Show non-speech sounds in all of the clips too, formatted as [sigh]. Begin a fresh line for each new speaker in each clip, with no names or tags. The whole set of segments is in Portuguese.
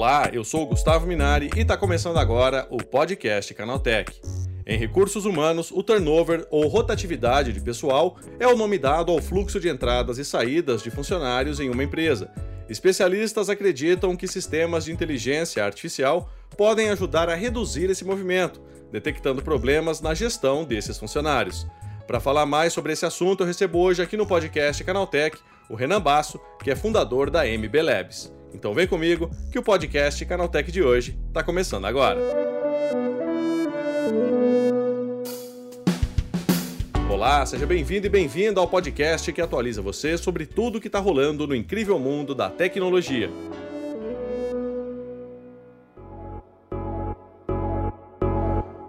Olá, eu sou o Gustavo Minari e está começando agora o podcast Canaltech. Em recursos humanos, o turnover ou rotatividade de pessoal é o nome dado ao fluxo de entradas e saídas de funcionários em uma empresa. Especialistas acreditam que sistemas de inteligência artificial podem ajudar a reduzir esse movimento, detectando problemas na gestão desses funcionários. Para falar mais sobre esse assunto, eu recebo hoje aqui no podcast Canaltech o Renan Basso, que é fundador da MB Labs. Então vem comigo que o podcast Canaltech de hoje está começando agora. Olá, seja bem-vindo e bem-vinda ao podcast que atualiza você sobre tudo o que está rolando no incrível mundo da tecnologia.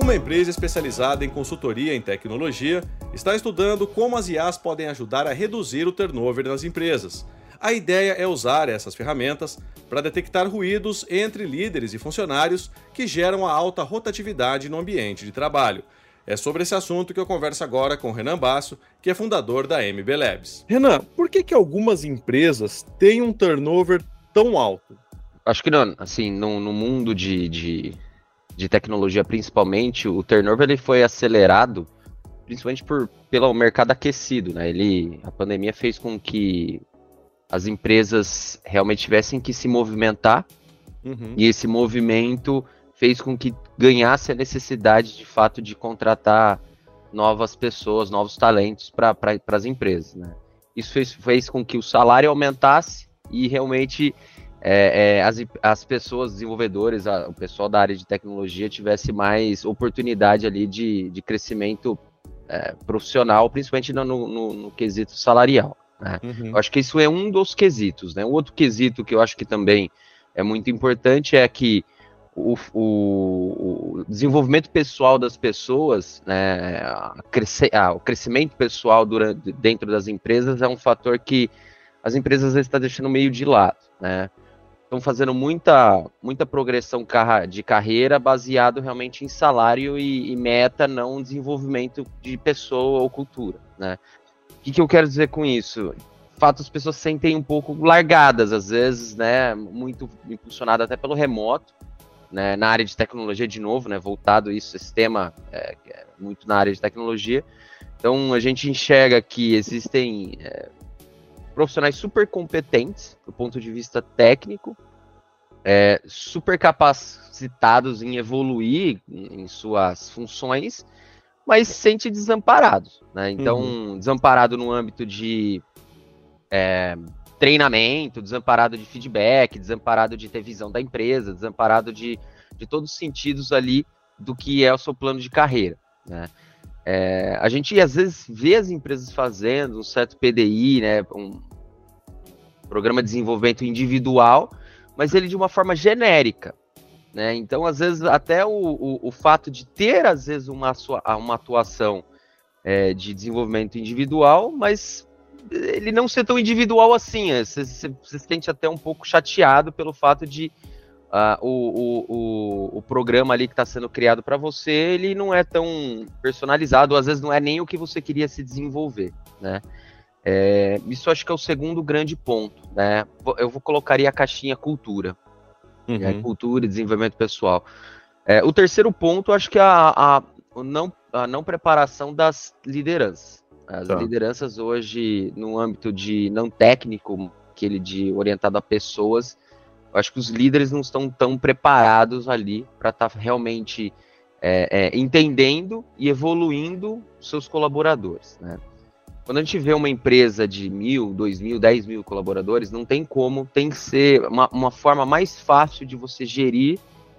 Uma empresa especializada em consultoria em tecnologia está estudando como as IAs podem ajudar a reduzir o turnover nas empresas. A ideia é usar essas ferramentas para detectar ruídos entre líderes e funcionários que geram a alta rotatividade no ambiente de trabalho. É sobre esse assunto que eu converso agora com Renan Basso, que é fundador da MB Labs.
Renan, por que, que algumas empresas têm um turnover tão alto?
Acho que não, assim, no, no mundo de, de, de, tecnologia principalmente, o turnover ele foi acelerado principalmente por, pelo mercado aquecido, né? Ele, a pandemia fez com que as empresas realmente tivessem que se movimentar uhum. e esse movimento fez com que ganhasse a necessidade de fato de contratar novas pessoas, novos talentos para pra, as empresas. Né? Isso fez, fez com que o salário aumentasse e realmente é, é, as, as pessoas desenvolvedores, a, o pessoal da área de tecnologia tivesse mais oportunidade ali de, de crescimento é, profissional, principalmente no, no, no quesito salarial. Né? Uhum. Eu acho que isso é um dos quesitos. Né? Um outro quesito que eu acho que também é muito importante é que o, o, o desenvolvimento pessoal das pessoas, né, cresce, ah, o crescimento pessoal durante, dentro das empresas é um fator que as empresas estão tá deixando meio de lado. Né? Estão fazendo muita, muita progressão de carreira baseado realmente em salário e, e meta, não desenvolvimento de pessoa ou cultura. Né? Que, que eu quero dizer com isso? Fato, as pessoas se sentem um pouco largadas, às vezes, né? Muito impulsionado até pelo remoto, né? Na área de tecnologia, de novo, né? Voltado isso, esse tema é, é muito na área de tecnologia. Então, a gente enxerga que existem é, profissionais super competentes do ponto de vista técnico, é, super capacitados em evoluir em suas funções, mas se sente desamparado. Né? Então, uhum. desamparado no âmbito de é, treinamento, desamparado de feedback, desamparado de ter visão da empresa, desamparado de, de todos os sentidos ali do que é o seu plano de carreira. Né? É, a gente às vezes vê as empresas fazendo um certo PDI, né, um programa de desenvolvimento individual, mas ele de uma forma genérica. Né? Então, às vezes, até o, o, o, fato de ter, às vezes, uma, uma atuação é, de desenvolvimento individual, mas ele não ser tão individual assim. Você, você, você se sente até um pouco chateado pelo fato de uh, o, o, o, programa ali que está sendo criado para você, ele não é tão personalizado, ou às vezes não é nem o que você queria se desenvolver, né? É, isso acho que é o segundo grande ponto, né? Eu vou colocaria a caixinha cultura uhum. é, cultura e desenvolvimento pessoal. É, o terceiro ponto, acho que é a, a, não, a não preparação das lideranças. As tá. lideranças hoje, no âmbito de não técnico, aquele de orientado a pessoas, eu acho que os líderes não estão tão preparados ali para estar tá realmente é, é, entendendo e evoluindo seus colaboradores. Né? Quando a gente vê uma empresa de mil, dois mil, dez mil colaboradores, não tem como, tem que ser uma, uma forma mais fácil de você gerir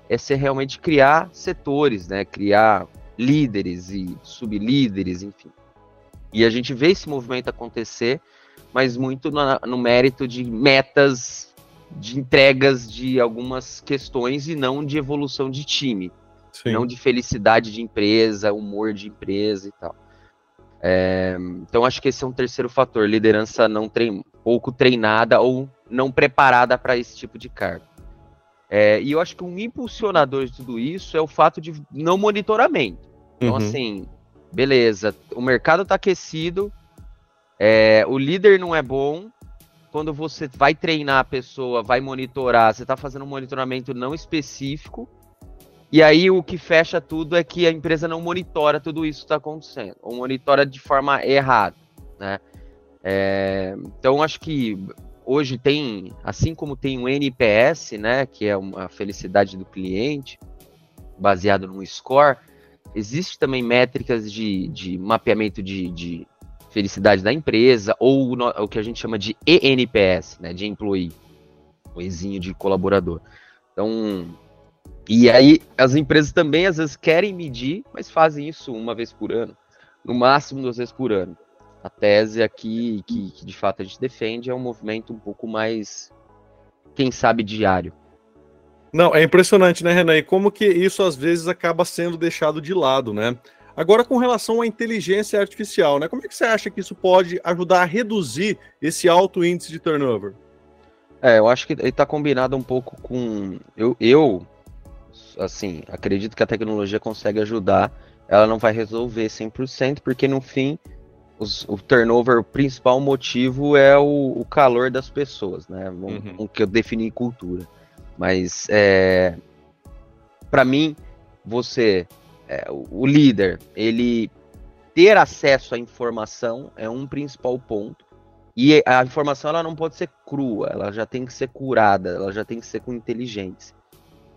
é ser realmente criar setores, né? Criar líderes e sublíderes, enfim. E a gente vê esse movimento acontecer, mas muito no, no mérito de metas, de entregas de algumas questões e não de evolução de time. Sim. Não de felicidade de empresa, humor de empresa e tal. É, então acho que esse é um terceiro fator, liderança não trein, pouco treinada ou não preparada para esse tipo de cargo. É, e eu acho que um impulsionador de tudo isso é o fato de não monitoramento. Então, uhum. assim, beleza, o mercado está aquecido, é, o líder não é bom, quando você vai treinar a pessoa, vai monitorar, você está fazendo um monitoramento não específico, e aí o que fecha tudo é que a empresa não monitora tudo isso que está acontecendo, ou monitora de forma errada, né? É, então acho que hoje tem, assim como tem o NPS, né, que é uma felicidade do cliente, baseado num score, existe também métricas de, de mapeamento de, de felicidade da empresa, ou o, o, que a gente chama de ENPS, né, de employee, o de colaborador. Então, e aí as empresas também às vezes querem medir, mas fazem isso uma vez por ano, no máximo duas vezes por ano. A tese aqui que, que de fato a gente defende é um movimento um pouco mais, quem sabe, diário.
Não, é impressionante, né, Renan? E como que isso às vezes acaba sendo deixado de lado, né? Agora, com relação à inteligência artificial, né? Como é que você acha que isso pode ajudar a reduzir esse alto índice de turnover?
É, eu acho que ele está combinado um pouco com. Eu, eu, assim, acredito que a tecnologia consegue ajudar. Ela não vai resolver 100%, porque no fim, os, o turnover, o principal motivo é o, o calor das pessoas, né? O, uhum. o que eu defini cultura. Mas, é, para mim, você é, o líder, ele ter acesso à informação é um principal ponto. E a informação ela não pode ser crua, ela já tem que ser curada, ela já tem que ser com inteligência.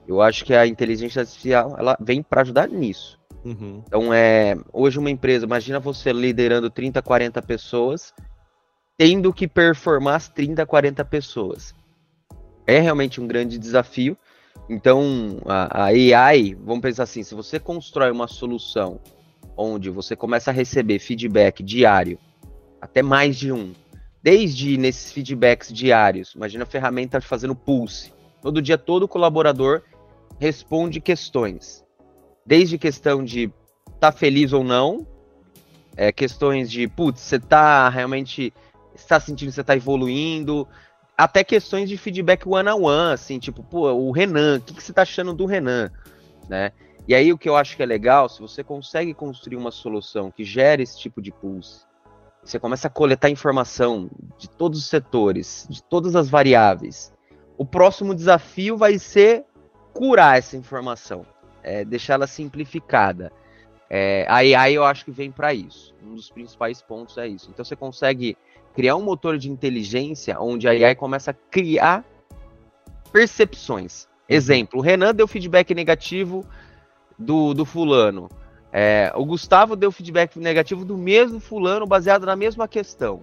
Eu acho que a inteligência artificial ela vem para ajudar nisso. Uhum. Então é hoje uma empresa, imagina você liderando 30, 40 pessoas, tendo que performar as 30, 40 pessoas. É realmente um grande desafio. Então, a, a AI, vamos pensar assim, se você constrói uma solução onde você começa a receber feedback diário, até mais de um, desde nesses feedbacks diários, imagina a ferramenta fazendo pulse. Todo dia, todo colaborador responde questões. Desde questão de tá feliz ou não, é, questões de, putz, você tá realmente, está sentindo que você está evoluindo, até questões de feedback one-on-one, -on -one, assim, tipo, pô, o Renan, o que, que você tá achando do Renan, né? E aí o que eu acho que é legal, se você consegue construir uma solução que gere esse tipo de pulse, você começa a coletar informação de todos os setores, de todas as variáveis, o próximo desafio vai ser curar essa informação, é, deixá-la simplificada. É, a AI eu acho que vem para isso. Um dos principais pontos é isso. Então você consegue criar um motor de inteligência onde a AI começa a criar percepções. Exemplo, o Renan deu feedback negativo do, do fulano. É, o Gustavo deu feedback negativo do mesmo fulano, baseado na mesma questão.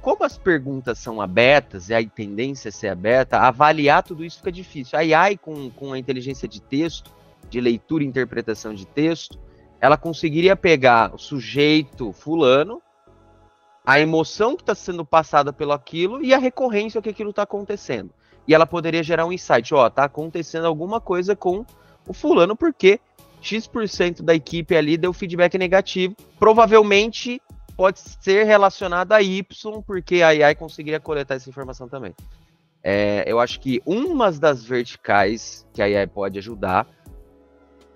Como as perguntas são abertas e a tendência é ser aberta, avaliar tudo isso fica difícil. A AI, com, com a inteligência de texto, de leitura e interpretação de texto, ela conseguiria pegar o sujeito fulano, a emoção que está sendo passada pelo aquilo e a recorrência que aquilo está acontecendo. E ela poderia gerar um insight, ó, tá acontecendo alguma coisa com o fulano porque X% da equipe ali deu feedback negativo. Provavelmente pode ser relacionado a Y, porque a AI conseguiria coletar essa informação também. É, eu acho que uma das verticais que a AI pode ajudar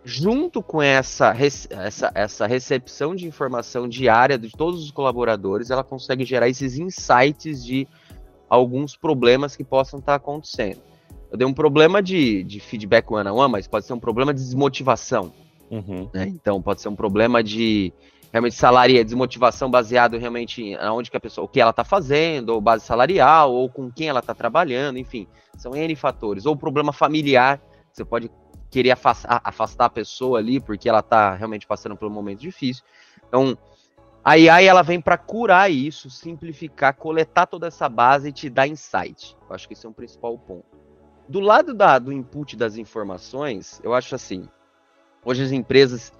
junto com essa, essa, essa recepção de informação diária de todos os colaboradores, ela consegue gerar esses insights de alguns problemas que possam estar acontecendo. Eu dei um problema de, de feedback one on one, mas pode ser um problema de desmotivação. Uhum. Né? Então, pode ser um problema de realmente salaria, desmotivação baseado realmente em aonde que a pessoa, o que ela está fazendo, ou base salarial, ou com quem ela está trabalhando, enfim, são N fatores. Ou problema familiar, você pode querer afastar, afastar a pessoa ali, porque ela está realmente passando por um momento difícil. Então, a AI ela vem para curar isso, simplificar, coletar toda essa base e te dar insight. Eu acho que esse é um principal ponto. Do lado da, do input das informações, eu acho assim, hoje as empresas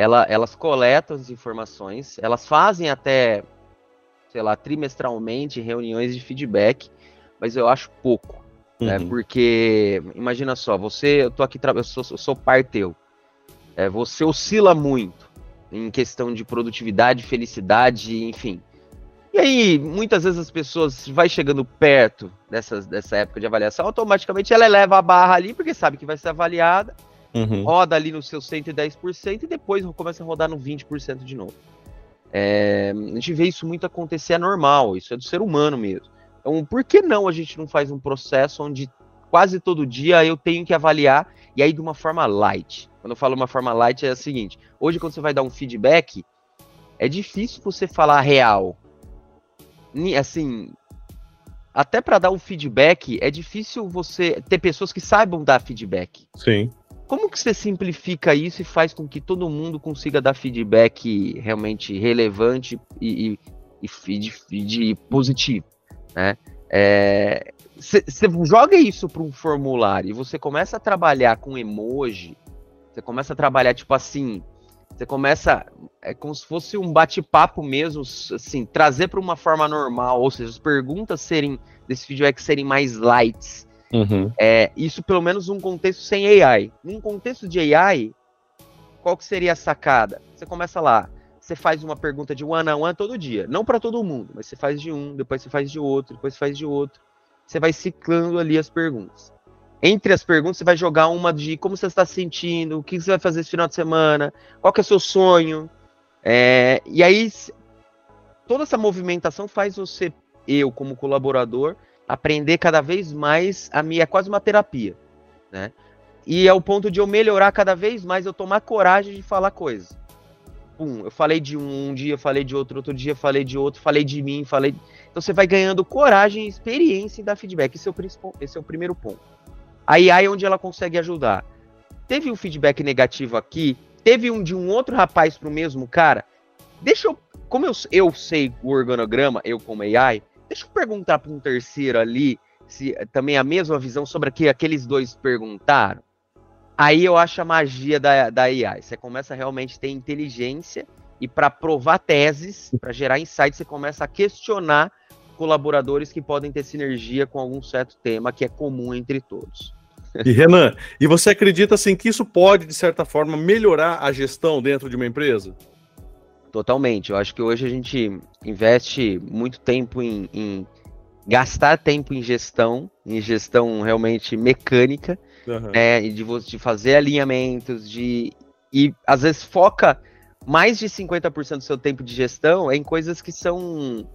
ela, elas coletam as informações, elas fazem até, sei lá, trimestralmente reuniões de feedback, mas eu acho pouco. Né? Uhum. Porque, imagina só, você, eu tô aqui, eu sou, eu sou par teu. É, você oscila muito em questão de produtividade, felicidade, enfim. E aí, muitas vezes as pessoas vai chegando perto dessas, dessa época de avaliação, automaticamente ela eleva a barra ali, porque sabe que vai ser avaliada, uhum. roda ali no seu 110% e depois começa a rodar no 20% de novo. É, a gente vê isso muito acontecer, é normal, isso é do ser humano mesmo. Então, por que não a gente não faz um processo onde quase todo dia eu tenho que avaliar, e aí de uma forma light? Quando eu falo uma forma light, é a seguinte: hoje, quando você vai dar um feedback, é difícil você falar real. Assim, até para dar um feedback, é difícil você ter pessoas que saibam dar feedback.
Sim.
Como que você simplifica isso e faz com que todo mundo consiga dar feedback realmente relevante e, e, e de, positivo, né? Você é, joga isso para um formulário e você começa a trabalhar com emoji, você começa a trabalhar tipo assim, você começa é como se fosse um bate-papo mesmo, assim, trazer para uma forma normal, ou seja, as perguntas serem desse feedback serem mais lights,
Uhum.
É, isso pelo menos num contexto sem AI. Num contexto de AI, qual que seria a sacada? Você começa lá, você faz uma pergunta de one on one todo dia, não para todo mundo, mas você faz de um, depois você faz de outro, depois você faz de outro. Você vai ciclando ali as perguntas. Entre as perguntas, você vai jogar uma de como você está se sentindo, o que você vai fazer esse final de semana, qual que é o seu sonho. É, e aí, toda essa movimentação faz você, eu como colaborador, aprender cada vez mais a minha é quase uma terapia, né? E é o ponto de eu melhorar cada vez mais, eu tomar coragem de falar coisas. Pum, eu falei de um, um dia, falei de outro, outro dia, falei de outro, falei de mim, falei. Então você vai ganhando coragem e experiência em dar feedback. Esse é o, principal, esse é o primeiro ponto. A IA é onde ela consegue ajudar. Teve um feedback negativo aqui, teve um de um outro rapaz pro mesmo cara. Deixa eu. Como eu, eu sei o organograma, eu como AI, Deixa eu perguntar para um terceiro ali se também a mesma visão sobre o que aqueles dois perguntaram. Aí eu acho a magia da, da AI. Você começa a realmente ter inteligência e para provar teses, para gerar insights, você começa a questionar colaboradores que podem ter sinergia com algum certo tema que é comum entre todos. [laughs]
E Renan, e você acredita assim que isso pode de certa forma melhorar a gestão dentro de uma empresa?
Totalmente. Eu acho que hoje a gente investe muito tempo em, em gastar tempo em gestão, em gestão realmente mecânica, uhum. né, de, de fazer alinhamentos, de e às vezes foca mais de 50% do seu tempo de gestão em coisas que são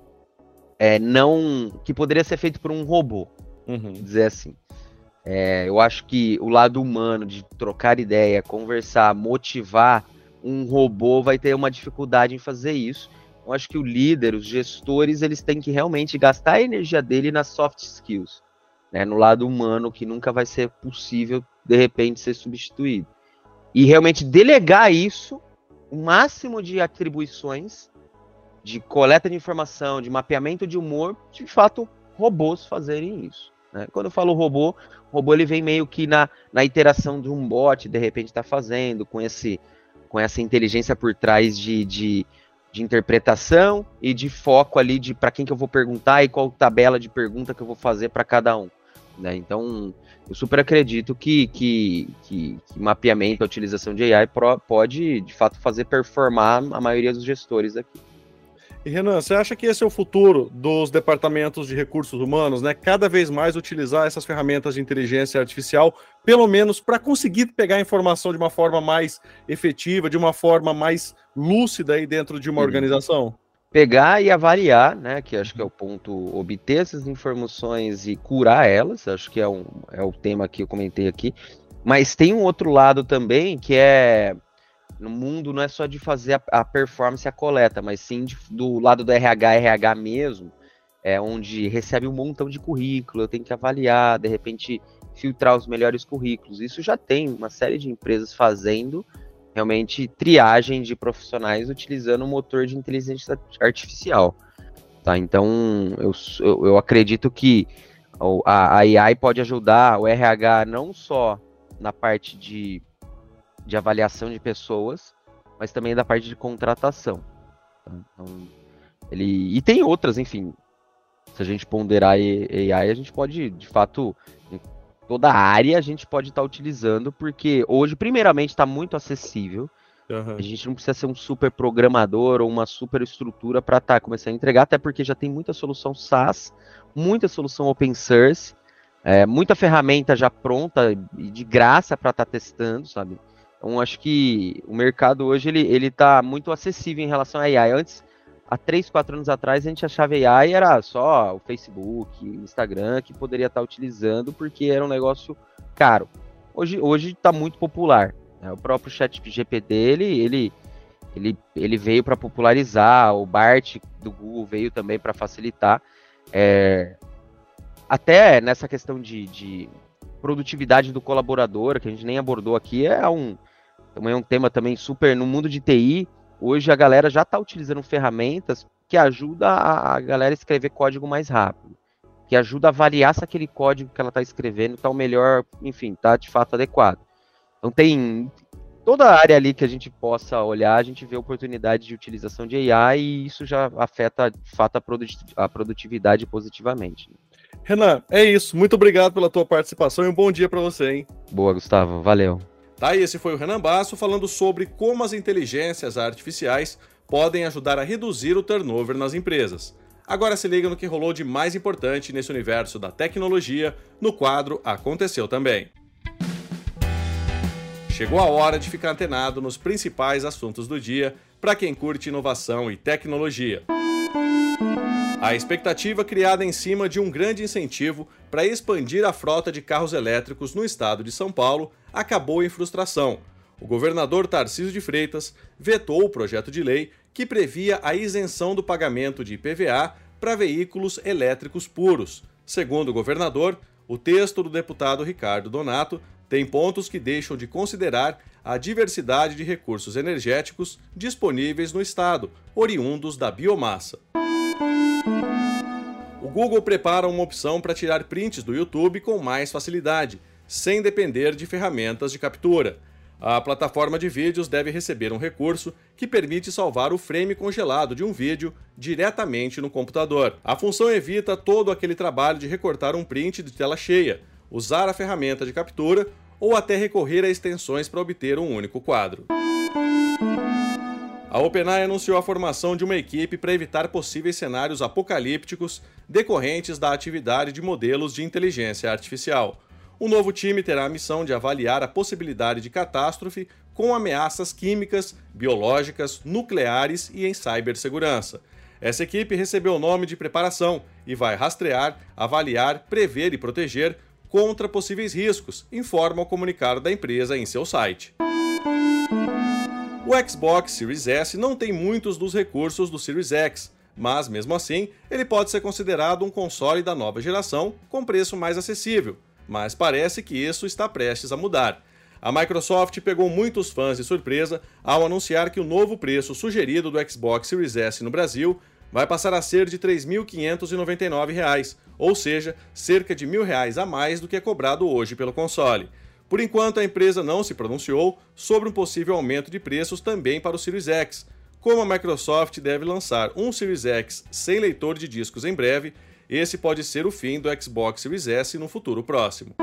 é, não que poderia ser feito por um robô, uhum. dizer assim. É, eu acho que o lado humano de trocar ideia, conversar, motivar um robô vai ter uma dificuldade em fazer isso. Eu acho que o líder, os gestores, eles têm que realmente gastar a energia dele nas soft skills, né, no lado humano, que nunca vai ser possível, de repente, ser substituído. E realmente delegar isso, o máximo de atribuições, de coleta de informação, de mapeamento de humor, de fato, robôs fazerem isso. Né? Quando eu falo robô, o robô ele vem meio que na, na interação de um bot, de repente está fazendo, com esse com essa inteligência por trás de, de, de interpretação e de foco ali de para quem que eu vou perguntar e qual tabela de pergunta que eu vou fazer para cada um. Né? Então, eu super acredito que, que, que, que mapeamento, a utilização de AI pro, pode, de fato, fazer performar a maioria dos gestores aqui.
E Renan, você acha que esse é o futuro dos departamentos de recursos humanos, né? Cada vez mais utilizar essas ferramentas de inteligência artificial, pelo menos para conseguir pegar a informação de uma forma mais efetiva, de uma forma mais lúcida aí dentro de uma Sim. organização?
Pegar e avaliar, né? Que acho que é o ponto, obter essas informações e curar elas, acho que é, um, é o tema que eu comentei aqui. Mas tem um outro lado também que é no mundo não é só de fazer a, a performance e a coleta, mas sim de, do lado do RH, RH mesmo, é onde recebe um montão de currículo, eu tenho que avaliar, de repente filtrar os melhores currículos. Isso já tem uma série de empresas fazendo realmente triagem de profissionais utilizando o motor de inteligência artificial. Tá? Então, eu, eu, eu acredito que a, a AI pode ajudar o RH não só na parte de de avaliação de pessoas, mas também da parte de contratação. Tá? Então, ele... E tem outras, enfim. Se a gente ponderar AI, a gente pode, de fato, toda a área a gente pode estar tá utilizando, porque hoje, primeiramente, está muito acessível. Uhum. A gente não precisa ser um super programador ou uma super estrutura para estar tá começando a entregar, até porque já tem muita solução SaaS, muita solução open source, é, muita ferramenta já pronta e de graça para estar tá testando, sabe? Então, acho que o mercado hoje ele, ele tá muito acessível em relação à AI. Antes, há 3, 4 anos atrás a gente achava AI era só o Facebook, Instagram que poderia estar utilizando porque era um negócio caro. Hoje hoje está muito popular. Né? O próprio chat GPT ele, ele, ele, ele veio para popularizar, o Bart do Google veio também para facilitar. É, até nessa questão de, de, produtividade do colaborador, que a gente nem abordou aqui, é um, também é um tema também super no mundo de TI. Hoje a galera já está utilizando ferramentas que ajudam a, a galera a escrever código mais rápido, que ajuda a avaliar se aquele código que ela está escrevendo está o melhor, enfim, está de fato adequado. Então tem toda a área ali que a gente possa olhar, a gente vê oportunidade de utilização de AI e isso já afeta de fato a produtividade positivamente.
Renan, é isso. Muito obrigado pela tua participação e um bom dia para você, hein?
Boa, Gustavo. Valeu.
Tá, e esse foi o Renan Basso falando sobre como as inteligências artificiais podem ajudar a reduzir o turnover nas empresas. Agora se liga no que rolou de mais importante nesse universo da tecnologia no quadro Aconteceu Também. Chegou a hora de ficar antenado nos principais assuntos do dia para quem curte inovação e tecnologia. A expectativa criada em cima de um grande incentivo para expandir a frota de carros elétricos no estado de São Paulo acabou em frustração. O governador Tarcísio de Freitas vetou o projeto de lei que previa a isenção do pagamento de IPVA para veículos elétricos puros. Segundo o governador, o texto do deputado Ricardo Donato tem pontos que deixam de considerar a diversidade de recursos energéticos disponíveis no estado, oriundos da biomassa. O Google prepara uma opção para tirar prints do YouTube com mais facilidade, sem depender de ferramentas de captura. A plataforma de vídeos deve receber um recurso que permite salvar o frame congelado de um vídeo diretamente no computador. A função evita todo aquele trabalho de recortar um print de tela cheia, usar a ferramenta de captura ou até recorrer a extensões para obter um único quadro. A OpenAI anunciou a formação de uma equipe para evitar possíveis cenários apocalípticos decorrentes da atividade de modelos de inteligência artificial. O novo time terá a missão de avaliar a possibilidade de catástrofe com ameaças químicas, biológicas, nucleares e em cibersegurança. Essa equipe recebeu o nome de preparação e vai rastrear, avaliar, prever e proteger contra possíveis riscos, informa o comunicado da empresa em seu site. O Xbox Series S não tem muitos dos recursos do Series X, mas mesmo assim, ele pode ser considerado um console da nova geração com preço mais acessível, mas parece que isso está prestes a mudar. A Microsoft pegou muitos fãs de surpresa ao anunciar que o novo preço sugerido do Xbox Series S no Brasil vai passar a ser de R$ 3.599, ou seja, cerca de R$ 1.000 a mais do que é cobrado hoje pelo console. Por enquanto, a empresa não se pronunciou sobre um possível aumento de preços também para o Series X. Como a Microsoft deve lançar um Series X sem leitor de discos em breve, esse pode ser o fim do Xbox Series S no futuro próximo.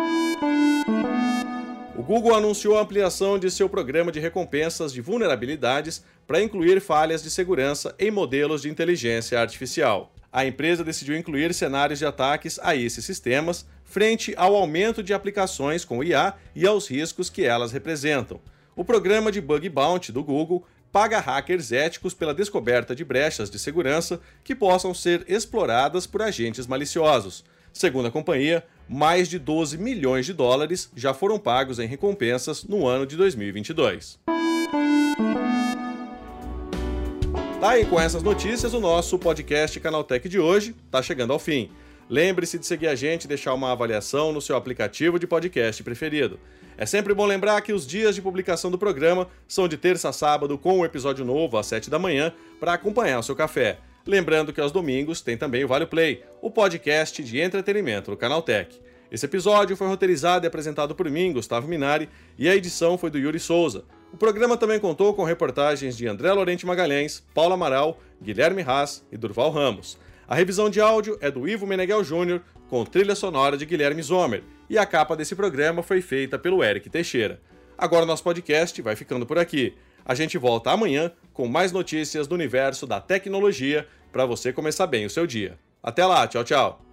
O Google anunciou a ampliação de seu programa de recompensas de vulnerabilidades para incluir falhas de segurança em modelos de inteligência artificial. A empresa decidiu incluir cenários de ataques a esses sistemas, frente ao aumento de aplicações com IA e aos riscos que elas representam. O programa de Bug Bounty do Google paga hackers éticos pela descoberta de brechas de segurança que possam ser exploradas por agentes maliciosos. Segundo a companhia, mais de 12 milhões de dólares já foram pagos em recompensas no ano de 2022. Tá, e com essas notícias, o nosso podcast Canaltech de hoje está chegando ao fim. Lembre-se de seguir a gente e deixar uma avaliação no seu aplicativo de podcast preferido. É sempre bom lembrar que os dias de publicação do programa são de terça a sábado, com um episódio novo às 7 da manhã, para acompanhar o seu café. Lembrando que aos domingos tem também o Vale Play, o podcast de entretenimento do Canaltech. Esse episódio foi roteirizado e apresentado por mim, Gustavo Minari, e a edição foi do Yuri Souza. O programa também contou com reportagens de André Lorente Magalhães, Paulo Amaral, Guilherme Haas e Durval Ramos. A revisão de áudio é do Ivo Meneghel Júnior, com trilha sonora de Guilherme Zomer, e a capa desse programa foi feita pelo Eric Teixeira. Agora nosso podcast vai ficando por aqui. A gente volta amanhã com mais notícias do universo da tecnologia para você começar bem o seu dia. Até lá, tchau, tchau.